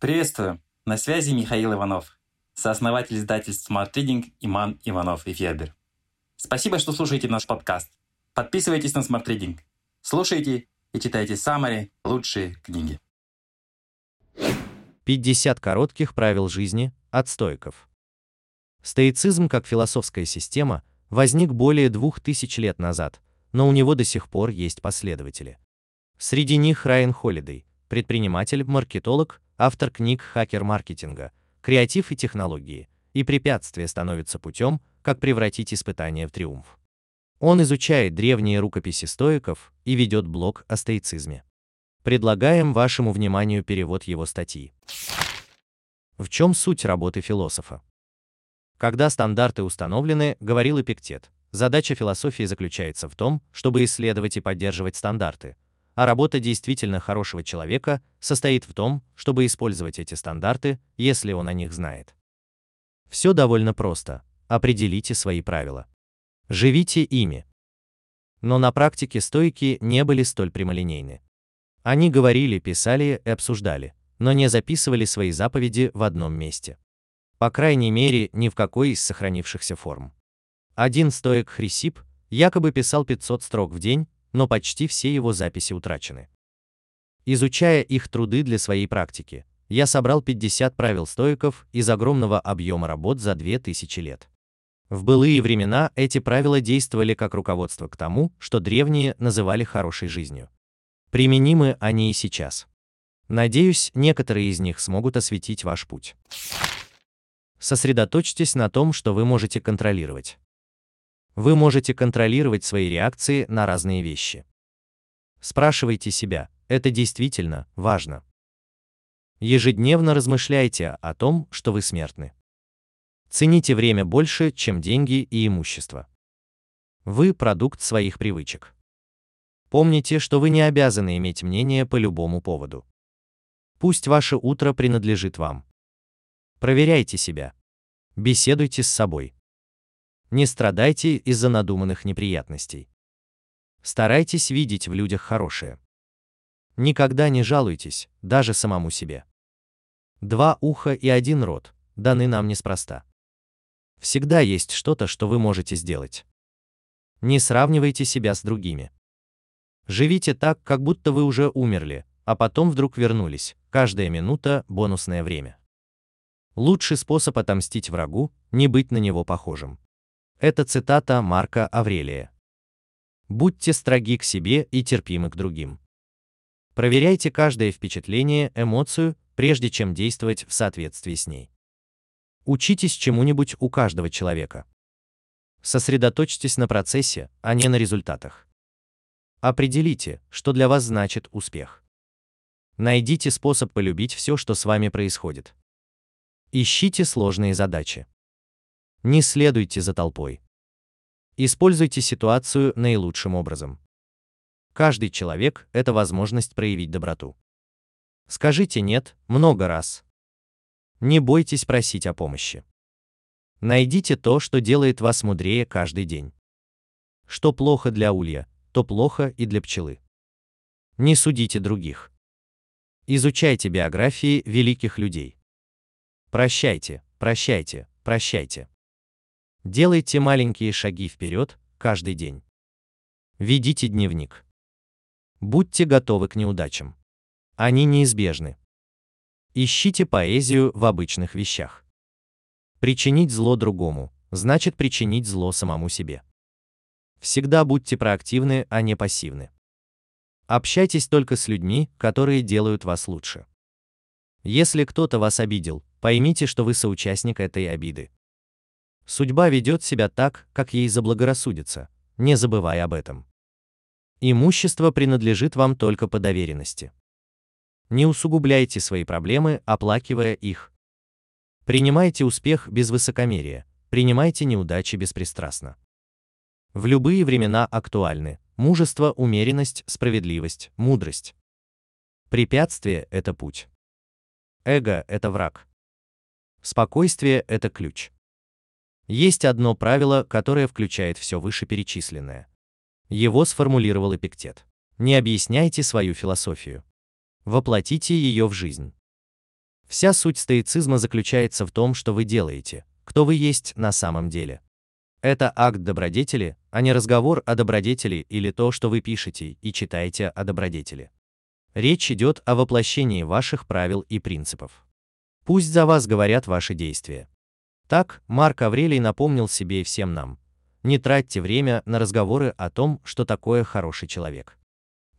Приветствую! На связи Михаил Иванов, сооснователь издательств Smart Reading Иман Иванов и Федер. Спасибо, что слушаете наш подкаст. Подписывайтесь на Smart Reading. Слушайте и читайте самые лучшие книги. 50 коротких правил жизни от стоиков. Стоицизм как философская система возник более двух тысяч лет назад, но у него до сих пор есть последователи. Среди них Райан Холидей, предприниматель, маркетолог, автор книг «Хакер креатив и технологии, и препятствия становятся путем, как превратить испытание в триумф. Он изучает древние рукописи стоиков и ведет блог о стоицизме. Предлагаем вашему вниманию перевод его статьи. В чем суть работы философа? Когда стандарты установлены, говорил Эпиктет, задача философии заключается в том, чтобы исследовать и поддерживать стандарты, а работа действительно хорошего человека состоит в том, чтобы использовать эти стандарты, если он о них знает. Все довольно просто. Определите свои правила. Живите ими. Но на практике стойки не были столь прямолинейны. Они говорили, писали и обсуждали, но не записывали свои заповеди в одном месте. По крайней мере, ни в какой из сохранившихся форм. Один стоик Хрисип якобы писал 500 строк в день, но почти все его записи утрачены. Изучая их труды для своей практики, я собрал 50 правил стоиков из огромного объема работ за 2000 лет. В былые времена эти правила действовали как руководство к тому, что древние называли хорошей жизнью. Применимы они и сейчас. Надеюсь, некоторые из них смогут осветить ваш путь. Сосредоточьтесь на том, что вы можете контролировать. Вы можете контролировать свои реакции на разные вещи. Спрашивайте себя, это действительно важно. Ежедневно размышляйте о том, что вы смертны. Цените время больше, чем деньги и имущество. Вы продукт своих привычек. Помните, что вы не обязаны иметь мнение по любому поводу. Пусть ваше утро принадлежит вам. Проверяйте себя. Беседуйте с собой. Не страдайте из-за надуманных неприятностей. Старайтесь видеть в людях хорошее. Никогда не жалуйтесь, даже самому себе. Два уха и один рот даны нам неспроста. Всегда есть что-то, что вы можете сделать. Не сравнивайте себя с другими. Живите так, как будто вы уже умерли, а потом вдруг вернулись. Каждая минута – бонусное время. Лучший способ отомстить врагу – не быть на него похожим. Это цитата Марка Аврелия. Будьте строги к себе и терпимы к другим. Проверяйте каждое впечатление, эмоцию, прежде чем действовать в соответствии с ней. Учитесь чему-нибудь у каждого человека. Сосредоточьтесь на процессе, а не на результатах. Определите, что для вас значит успех. Найдите способ полюбить все, что с вами происходит. Ищите сложные задачи. Не следуйте за толпой. Используйте ситуацию наилучшим образом. Каждый человек – это возможность проявить доброту. Скажите «нет» много раз, не бойтесь просить о помощи. Найдите то, что делает вас мудрее каждый день. Что плохо для улья, то плохо и для пчелы. Не судите других. Изучайте биографии великих людей. Прощайте, прощайте, прощайте. Делайте маленькие шаги вперед каждый день. Ведите дневник. Будьте готовы к неудачам. Они неизбежны. Ищите поэзию в обычных вещах. Причинить зло другому значит причинить зло самому себе. Всегда будьте проактивны, а не пассивны. Общайтесь только с людьми, которые делают вас лучше. Если кто-то вас обидел, поймите, что вы соучастник этой обиды. Судьба ведет себя так, как ей заблагорассудится, не забывай об этом. Имущество принадлежит вам только по доверенности. Не усугубляйте свои проблемы, оплакивая их. Принимайте успех без высокомерия, принимайте неудачи беспристрастно. В любые времена актуальны мужество, умеренность, справедливость, мудрость. Препятствие – это путь. Эго – это враг. Спокойствие – это ключ. Есть одно правило, которое включает все вышеперечисленное. Его сформулировал Эпиктет. Не объясняйте свою философию воплотите ее в жизнь. Вся суть стоицизма заключается в том, что вы делаете, кто вы есть на самом деле. Это акт добродетели, а не разговор о добродетели или то, что вы пишете и читаете о добродетели. Речь идет о воплощении ваших правил и принципов. Пусть за вас говорят ваши действия. Так, Марк Аврелий напомнил себе и всем нам. Не тратьте время на разговоры о том, что такое хороший человек.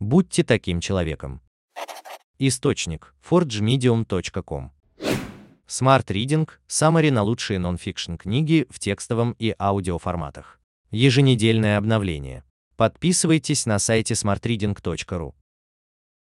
Будьте таким человеком. Источник forgemedium.com Smart Reading – Summary на лучшие нон-фикшн книги в текстовом и аудиоформатах. Еженедельное обновление. Подписывайтесь на сайте smartreading.ru.